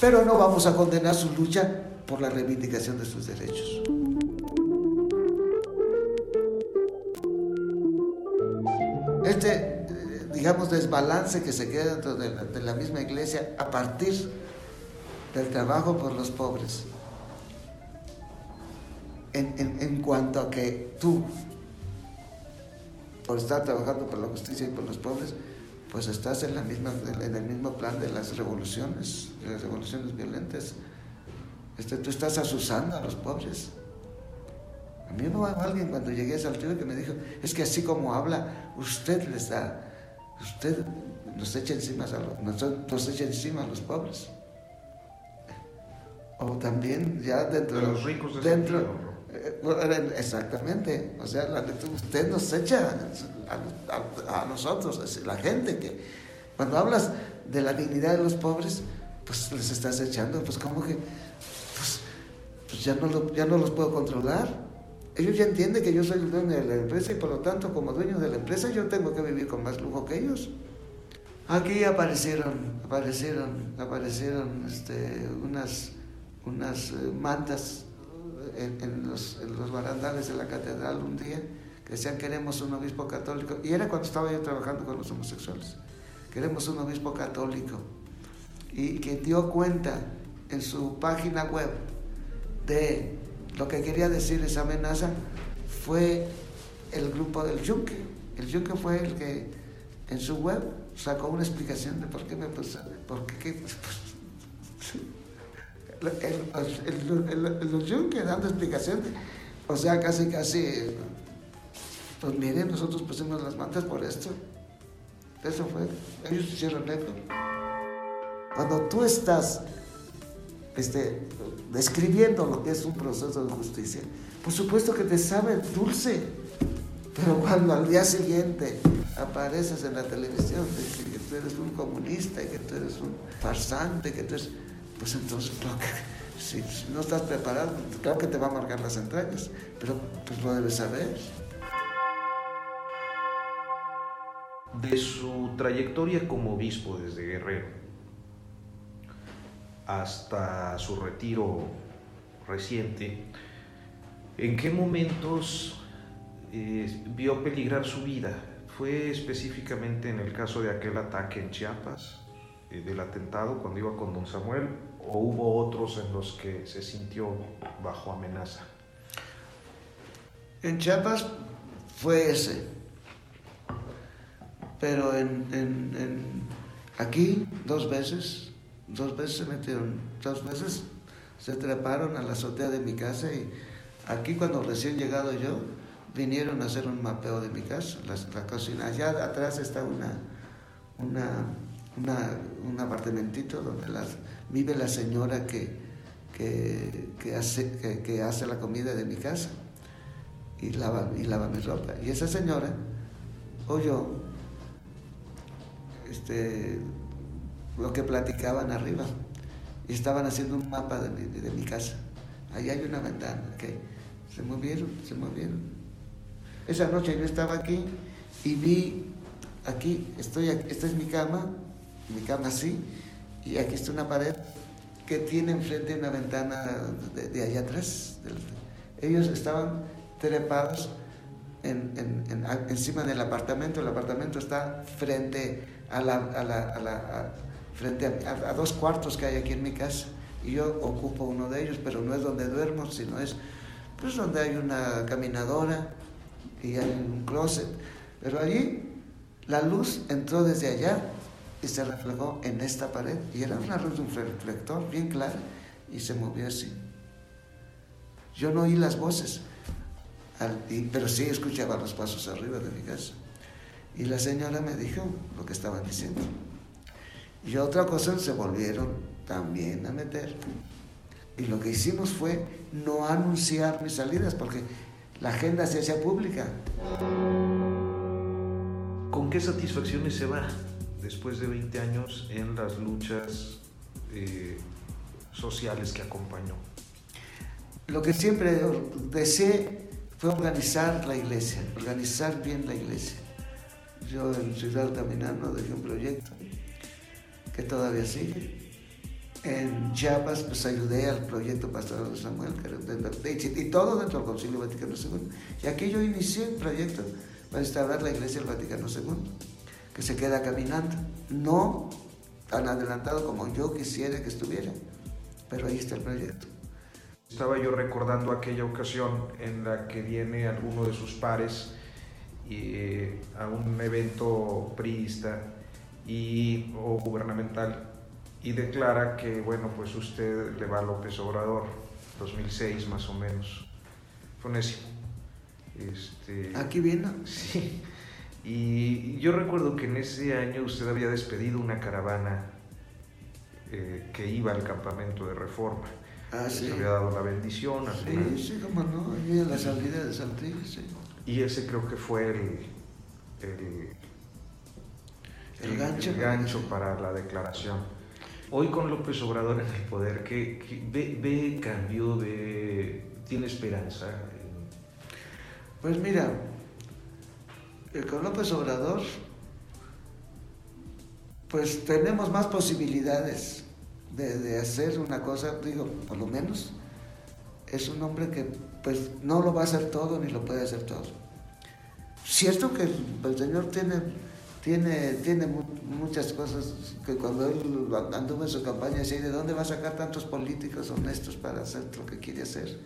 Speaker 9: Pero no vamos a condenar su lucha por la reivindicación de sus derechos. Este, eh, digamos, desbalance que se queda dentro de la, misma iglesia a partir del trabajo por los pobres. En, cuanto a que tú, por estar trabajando por la justicia y por los pobres, pues estás en, la misma, en el mismo plan de las revoluciones, de las revoluciones violentas. Este, tú estás asusando a los pobres. A mí me alguien cuando llegué a Saltillo que me dijo, es que así como habla, usted les da, usted nos echa encima a los, nos, echa encima a los pobres. O también ya dentro
Speaker 1: de los ricos
Speaker 9: de dentro, exactamente, o sea, usted nos echa a, nosotros, la gente que cuando hablas de la dignidad de los pobres, pues les estás echando, pues como que, pues, pues ya, no ya no los puedo controlar ellos ya entienden que yo soy el dueño de la empresa y por lo tanto como dueño de la empresa yo tengo que vivir con más lujo que ellos. Aquí aparecieron, aparecieron, aparecieron este, unas, unas eh, mantas en, los, los, barandales de la catedral un día que decían queremos un obispo católico. Y era cuando estaba yo trabajando con los homosexuales. Queremos un obispo católico. Y que dio cuenta en su página web de lo que quería decir esa amenaza fue el grupo del Yunque. El Yunque fue el que en su web sacó una explicación de por qué me pasó, por qué, [laughs] el, Yunque dando explicación, o sea, casi, casi, pues miren, nosotros pusimos las mantas por esto. Eso fue, ellos hicieron eco. Cuando tú estás este, describiendo lo que es un proceso de justicia, por supuesto que te sabe dulce, pero cuando al día siguiente apareces en la televisión de que tú eres un comunista que tú eres un farsante, que tú eres, pues entonces [laughs] si no estás preparado, claro que te va a marcar las entrañas, pero pues lo debes saber.
Speaker 1: De su trayectoria como obispo desde Guerrero, hasta su retiro reciente, ¿en qué momentos eh, vio peligrar su vida? ¿Fue específicamente en el caso de aquel ataque en Chiapas, eh, del atentado cuando iba con don Samuel, o hubo otros en los que se sintió bajo amenaza?
Speaker 9: En Chiapas fue ese, pero en aquí dos veces Dos veces se metieron, dos veces se treparon a la azotea de mi casa y Aquí cuando recién llegado yo, vinieron a hacer un mapeo de mi casa, la, cocina. Allá atrás está una, una, un apartamentito donde las, vive la señora que, que, hace, que, hace la comida de mi casa y lava, y lava mi ropa. Y esa señora oyó este, lo que platicaban arriba y estaban haciendo un mapa de mi, casa. Ahí hay una ventana, que se movieron, se movieron. Esa noche yo estaba aquí y vi aquí, estoy esta es mi cama, mi cama así, y aquí está una pared que tiene enfrente una ventana de, allá atrás. Ellos estaban trepados en, encima del apartamento, el apartamento está frente a la, a la, frente a, dos cuartos que hay aquí en mi casa y yo ocupo uno de ellos, pero no es donde duermo, sino es pues donde hay una caminadora y hay un closet. Pero allí la luz entró desde allá y se reflejó en esta pared y era una luz de un reflector bien clara y se movió así. Yo no oí las voces, pero sí escuchaba los pasos arriba de mi casa. Y la señora me dijo lo que estaban diciendo. Y otra cosa se volvieron también a meter. Y lo que hicimos fue no anunciar mis salidas porque la agenda se hacía pública.
Speaker 1: ¿Con qué satisfacciones se va después de 20 años en las luchas eh, sociales que acompañó?
Speaker 9: Lo que siempre deseé fue organizar la iglesia, organizar bien la iglesia. Yo en Ciudad Caminando dejé un proyecto que todavía sigue. En Chiapas pues ayudé al proyecto pastoral de Samuel, y todo dentro del Concilio Vaticano II. Y aquí yo inicié el proyecto para instalar la Iglesia del Vaticano II, que se queda caminando, no tan adelantado como yo quisiera que estuviera, pero ahí está el proyecto.
Speaker 1: Estaba yo recordando aquella ocasión en la que viene alguno de sus pares eh, a un evento priista y, o gubernamental y declara que, bueno, pues usted le va a López Obrador, 2006 más o menos. Fue
Speaker 9: este, Aquí vino. [laughs]
Speaker 1: Sí. Y yo recuerdo que en ese año usted había despedido una caravana eh, que iba al campamento de reforma.
Speaker 9: Ah, sí.
Speaker 1: había dado la bendición.
Speaker 9: sí, sí, como no, ahí en la salida de Saltillo, sí.
Speaker 1: Y ese creo que fue el,
Speaker 9: el, gancho,
Speaker 1: gancho para la declaración. Hoy con López Obrador en el poder, ¿qué, ve, ve, cambio, ve, tiene esperanza?
Speaker 9: Pues mira, con López Obrador, pues tenemos más posibilidades de, hacer una cosa, digo, por lo menos, es un hombre que pues no lo va a hacer todo ni lo puede hacer todo. Cierto que el Señor tiene, tiene, tiene muchas cosas que cuando él anduvo en su campaña decía, ¿de dónde va a sacar tantos políticos honestos para hacer lo que quiere hacer?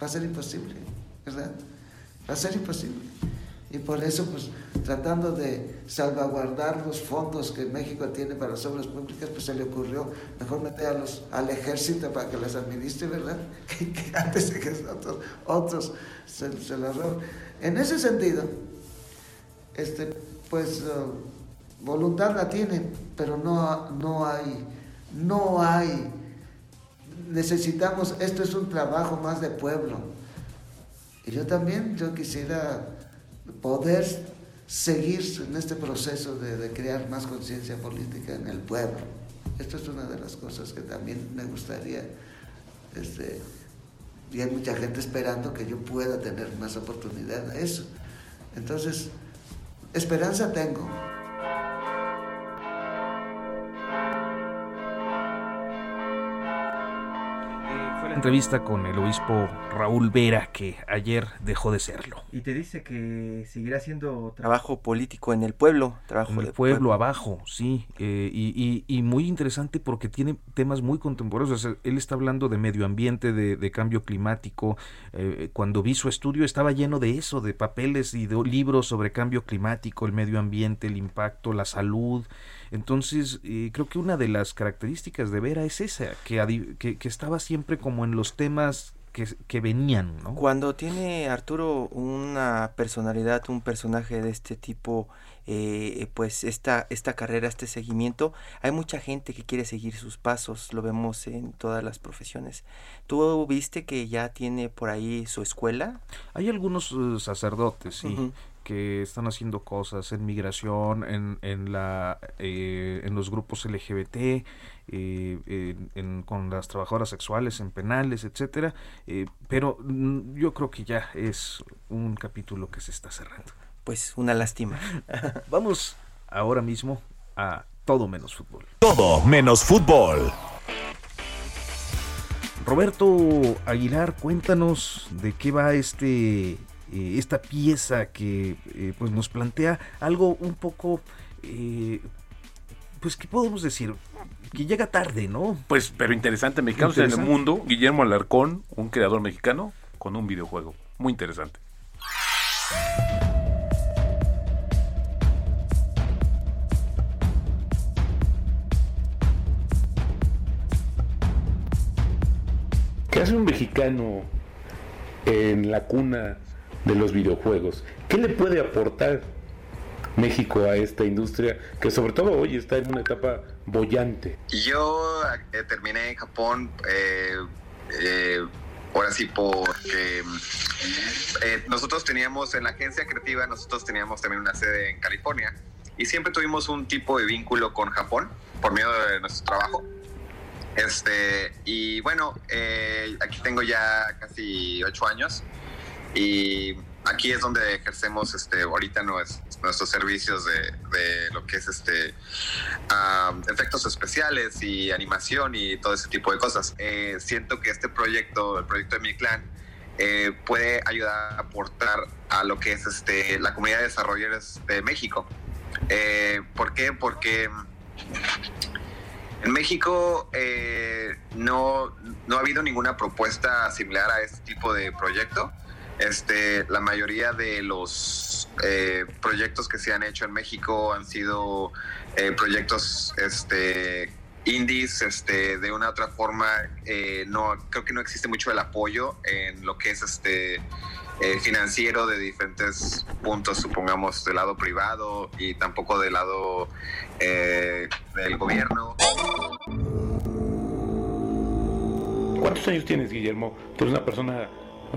Speaker 9: Va a ser imposible, ¿verdad? Va a ser imposible. Y por eso, pues, tratando de salvaguardar los fondos que México tiene para las obras públicas, pues se le ocurrió mejor meter al ejército para que las administre, ¿verdad? [laughs] Que, antes de que otros, otros se, se las. En ese sentido, este, pues, uh, voluntad la tienen, pero no, no hay, no hay, necesitamos, esto es un trabajo más de pueblo y yo también, yo quisiera poder seguir en este proceso de, crear más conciencia política en el pueblo. Esto es una de las cosas que también me gustaría, este, y hay mucha gente esperando que yo pueda tener más oportunidad a eso. Entonces, esperanza tengo.
Speaker 1: Entrevista con el obispo Raúl Vera, que ayer dejó de serlo.
Speaker 5: Y te dice que seguirá haciendo trabajo político en el pueblo. Trabajo
Speaker 1: en el pueblo, abajo, sí. Eh, y, muy interesante porque tiene temas muy contemporáneos. él está hablando de medio ambiente, de, cambio climático. Eh, cuando vi su estudio estaba lleno de eso, de papeles y de libros sobre cambio climático, el medio ambiente, el impacto, la salud. Entonces, eh, creo que una de las características de Vera es esa, que, que, estaba siempre como en los temas que, que venían, ¿no?
Speaker 5: Cuando tiene Arturo una personalidad, un personaje de este tipo, eh, pues esta, esta carrera, este seguimiento, hay mucha gente que quiere seguir sus pasos, lo vemos en todas las profesiones. ¿Tú viste que ya tiene por ahí su escuela?
Speaker 1: Hay algunos uh, sacerdotes, sí. Que están haciendo cosas en migración, en, en, la, eh, en los grupos LGBT, eh, en, con las trabajadoras sexuales, en penales, etcétera. Eh, pero yo creo que ya es un capítulo que se está cerrando.
Speaker 5: Pues una lástima. [laughs]
Speaker 1: Vamos ahora mismo a todo menos fútbol.
Speaker 3: Todo menos fútbol.
Speaker 1: Roberto Aguilar, cuéntanos de qué va este eh, esta pieza que eh, pues nos plantea algo un poco eh, pues qué podemos decir que llega tarde, ¿no?
Speaker 2: Pues pero interesante, mexicanos en el mundo, Guillermo Alarcón, un creador mexicano con un videojuego, muy interesante. ¿Qué hace un mexicano en la cuna de los videojuegos? ¿Qué le puede aportar México a esta industria que sobre todo hoy está en una etapa bollante?
Speaker 10: Yo eh, terminé en Japón, eh, eh, ahora sí, porque eh, nosotros teníamos en la agencia creativa, nosotros teníamos también una sede en California y siempre tuvimos un tipo de vínculo con Japón por medio de nuestro trabajo. Este, y bueno, eh, aquí tengo ya casi ocho años y aquí es donde ejercemos este, ahorita nuestros servicios de, lo que es este efectos especiales y animación y todo ese tipo de cosas. Eh, siento que este proyecto, el proyecto de mi clan, eh, puede ayudar a aportar a lo que es este, la comunidad de desarrolladores de México. Eh, ¿Por qué? Porque en México eh, no, no ha habido ninguna propuesta similar a este tipo de proyecto. Este, la mayoría de los eh, proyectos que se han hecho en México han sido eh, proyectos este, indies, este, de una u otra forma, eh, no, creo que no existe mucho el apoyo en lo que es este eh, financiero de diferentes puntos, supongamos del lado privado y tampoco del lado eh, del gobierno.
Speaker 2: ¿Cuántos años tienes, Guillermo? Tú eres una persona,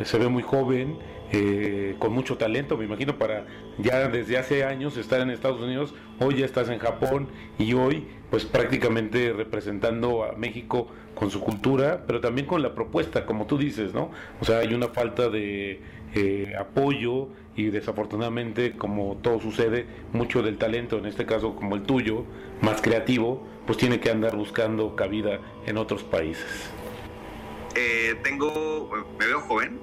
Speaker 2: se ve muy joven, eh, con mucho talento, me imagino, para ya desde hace años estar en Estados Unidos, hoy ya estás en Japón y hoy pues prácticamente representando a México con su cultura, pero también con la propuesta, como tú dices, ¿no? O sea, hay una falta de eh, apoyo y desafortunadamente, como todo sucede, mucho del talento, en este caso como el tuyo, más creativo, pues tiene que andar buscando cabida en otros países.
Speaker 10: Eh, tengo, me veo joven,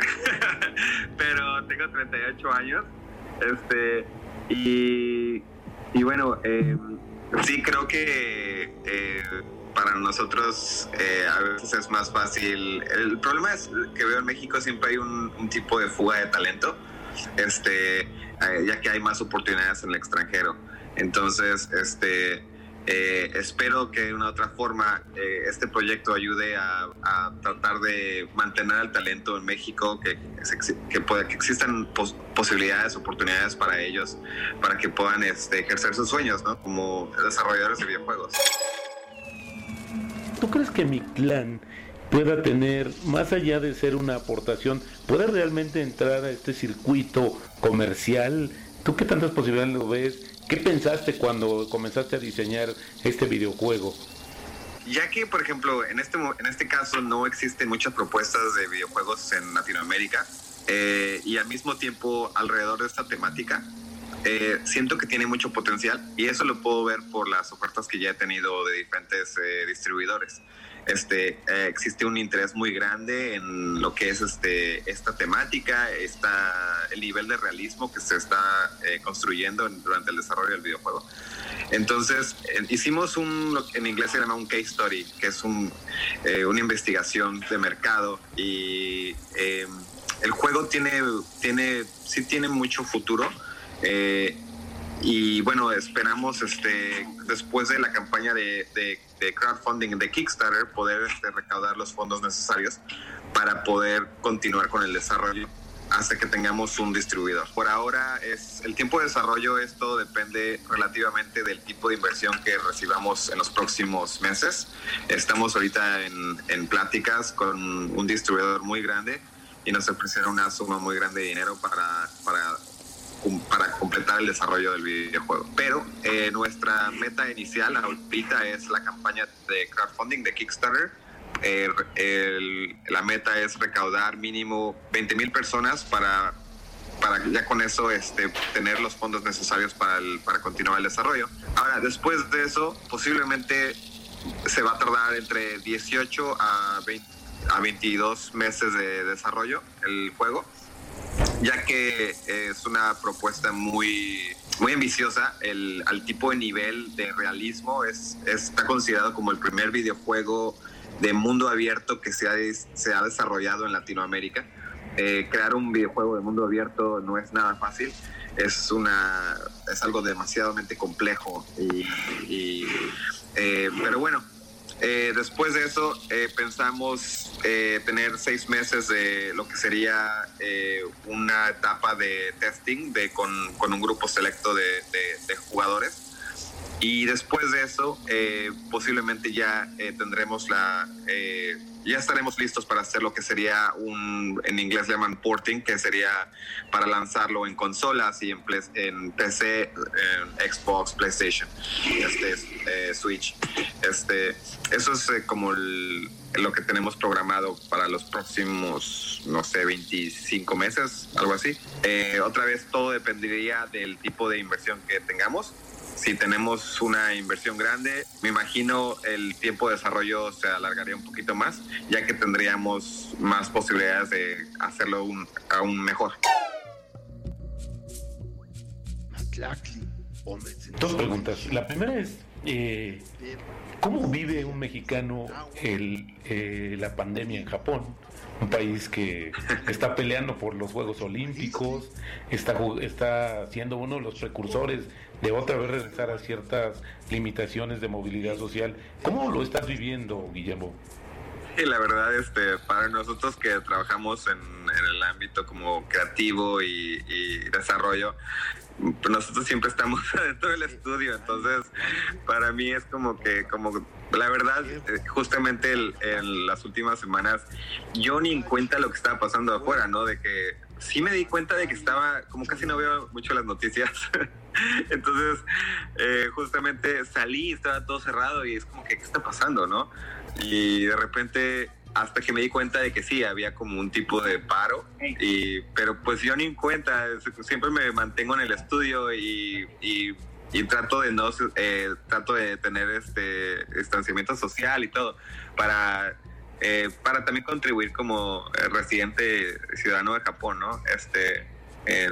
Speaker 10: [laughs] pero tengo 38 años. Este, y, y bueno, eh, sí creo que eh, para nosotros eh, a veces es más fácil. El problema es que veo en México siempre hay un, un tipo de fuga de talento, este, eh, ya que hay más oportunidades en el extranjero. Entonces, este, eh, espero que de una otra forma eh, este proyecto ayude a, a, tratar de mantener el talento en México, que, que, pueda, que existan pos, posibilidades, oportunidades para ellos, para que puedan este, ejercer sus sueños ¿no? como desarrolladores de videojuegos.
Speaker 2: ¿Tú crees que mi clan pueda tener, más allá de ser una aportación, pueda realmente entrar a este circuito comercial? ¿Tú qué tantas posibilidades lo ves? ¿Qué pensaste cuando comenzaste a diseñar este videojuego?
Speaker 10: Ya que, por ejemplo, en este, en este caso no existen muchas propuestas de videojuegos en Latinoamérica eh, y al mismo tiempo alrededor de esta temática, eh, siento que tiene mucho potencial y eso lo puedo ver por las ofertas que ya he tenido de diferentes eh, distribuidores. Este, eh, existe un interés muy grande en lo que es este, esta temática, esta, el nivel de realismo que se está eh, construyendo en, durante el desarrollo del videojuego. Entonces, eh, hicimos un, en inglés se llama un case study, que es un, eh, una investigación de mercado y el juego tiene, tiene, sí tiene mucho futuro y bueno, esperamos este, después de la campaña de, de, de crowdfunding de Kickstarter poder este, recaudar los fondos necesarios para poder continuar con el desarrollo hasta que tengamos un distribuidor. Por ahora es el tiempo de desarrollo, esto depende relativamente del tipo de inversión que recibamos en los próximos meses. Estamos ahorita en, en pláticas con un distribuidor muy grande y nos ofrecieron una suma muy grande de dinero para, para, para el desarrollo del videojuego. Pero eh, nuestra meta inicial ahorita es la campaña de crowdfunding de Kickstarter el, el, la meta es recaudar mínimo 20 mil personas para, para ya con eso este, tener los fondos necesarios para, el, para continuar el desarrollo. Ahora, después de eso, posiblemente se va a tardar entre 18 a, 20, a 22 meses de desarrollo el juego, ya que es una propuesta muy muy ambiciosa. El, al tipo de nivel de realismo es, está considerado como el primer videojuego de mundo abierto que se ha, se ha desarrollado en Latinoamérica. Eh, crear un videojuego de mundo abierto no es nada fácil, es, una, es algo demasiadamente complejo. Y, y eh, pero bueno, eh, después de eso eh, pensamos eh, tener seis meses de lo que sería una etapa de testing de, con, con un grupo selecto de jugadores y después de eso, eh, posiblemente ya eh, tendremos la, eh, ya estaremos listos para hacer lo que sería un, en inglés le llaman porting, que sería para lanzarlo en consolas y en, en PC, en Xbox, PlayStation, este, Switch. Este, eso es como el, lo que tenemos programado para los próximos, no sé, 25 meses, algo así. otra vez, todo dependería del tipo de inversión que tengamos si tenemos una inversión grande, me imagino el tiempo de desarrollo se alargaría un poquito más, ya que tendríamos más posibilidades de hacerlo un, aún mejor.
Speaker 11: Dos preguntas. La primera es, eh, ¿cómo vive un mexicano el, eh, la pandemia en Japón? Un país que está peleando por los Juegos Olímpicos, está, está siendo uno de los precursores de otra vez regresar a ciertas limitaciones de movilidad social. ¿Cómo lo estás viviendo, Guillermo?
Speaker 10: Sí, la verdad, este, para nosotros que trabajamos en, el ámbito como creativo y, desarrollo, pues nosotros siempre estamos [laughs] dentro del estudio, entonces para mí es como que, como la verdad, eh, justamente en las últimas semanas, yo ni en cuenta lo que estaba pasando afuera, ¿no? De que sí me di cuenta de que estaba, como casi no veo mucho las noticias, [laughs] entonces eh, justamente salí, estaba todo cerrado y es como que, ¿qué está pasando, no? Y de repente hasta que me di cuenta de que sí, había como un tipo de paro, y, pero pues yo ni en cuenta, siempre me mantengo en el estudio y, y, trato de no, eh, trato de tener este distanciamiento social y todo, para, eh, para también contribuir como residente ciudadano de Japón, ¿no? Este, eh,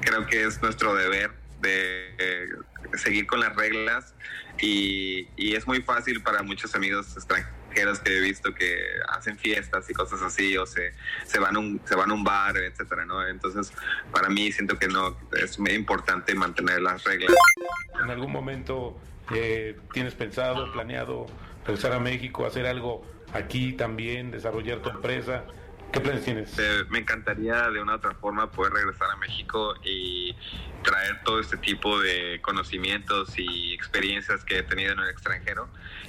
Speaker 10: creo que es nuestro deber de seguir con las reglas y, y es muy fácil para muchos amigos extranjeros que he visto que hacen fiestas y cosas así o se, se van a un se van a un bar etcétera no entonces para mí siento que no es muy importante mantener las reglas
Speaker 11: en algún momento eh, tienes pensado planeado regresar a México hacer algo aquí también desarrollar tu empresa ¿Qué planes tienes?
Speaker 10: Eh, me encantaría de una u otra forma poder regresar a México y traer todo este tipo de conocimientos y experiencias que he tenido en el extranjero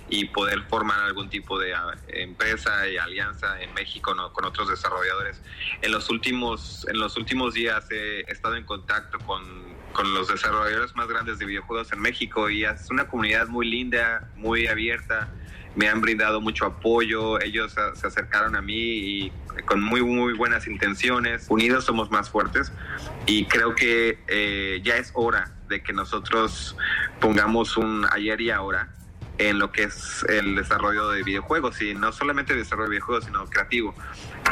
Speaker 10: y poder formar algún tipo de uh, empresa y alianza en México ¿no? con otros desarrolladores. En los últimos, en los últimos días he estado en contacto con, con los desarrolladores más grandes de videojuegos en México y es una comunidad muy linda, muy abierta me han brindado mucho apoyo, ellos se acercaron a mí y con muy, muy buenas intenciones. Unidos somos más fuertes y creo que eh, ya es hora de que nosotros pongamos un ayer y ahora en lo que es el desarrollo de videojuegos y no solamente desarrollo de videojuegos sino creativo.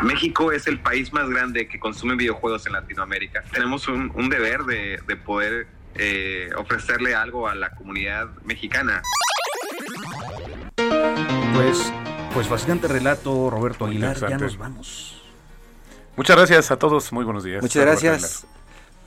Speaker 10: México es el país más grande que consume videojuegos en Latinoamérica. Tenemos un, un deber de, de poder eh, ofrecerle algo a la comunidad mexicana.
Speaker 1: Pues, pues fascinante relato, Roberto Aguilar. Ya nos vamos.
Speaker 2: Muchas gracias a todos. Muy buenos días.
Speaker 5: Muchas gracias.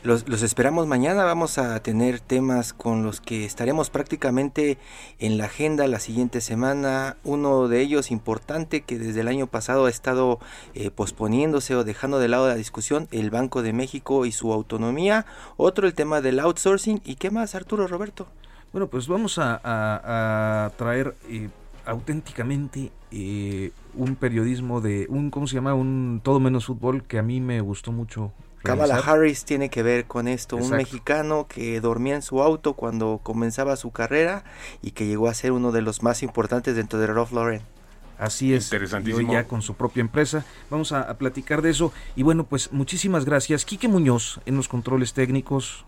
Speaker 5: Los, los, esperamos mañana. Vamos a tener temas con los que estaremos prácticamente en la agenda la siguiente semana. Uno de ellos importante que desde el año pasado ha estado eh, posponiéndose o dejando de lado la discusión, el Banco de México y su autonomía. Otro el tema del outsourcing. ¿Y qué más, Arturo Roberto?
Speaker 1: Bueno, pues vamos a, a, a traer eh, auténticamente eh, un periodismo de un, ¿cómo se llama? Un todo menos fútbol que a mí me gustó mucho
Speaker 5: Kamala Harris tiene que ver con esto, un mexicano que dormía en su auto cuando comenzaba su carrera y que llegó a ser uno de los más importantes dentro de Ralph Lauren.
Speaker 1: Así es, y hoy ya con su propia empresa. Vamos a, a, platicar de eso. Y bueno, pues muchísimas gracias. Quique Muñoz en los controles técnicos.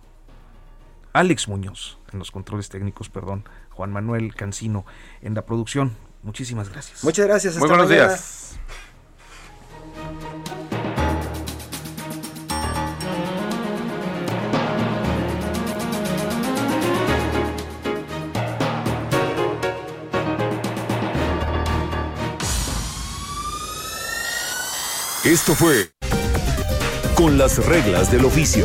Speaker 1: Alex Muñoz en los controles técnicos, perdón. Juan Manuel Cancino en la producción. Muchísimas gracias.
Speaker 5: Muchas gracias.
Speaker 2: Hasta Muy buenos mañana. días.
Speaker 3: Esto fue Con las reglas del oficio.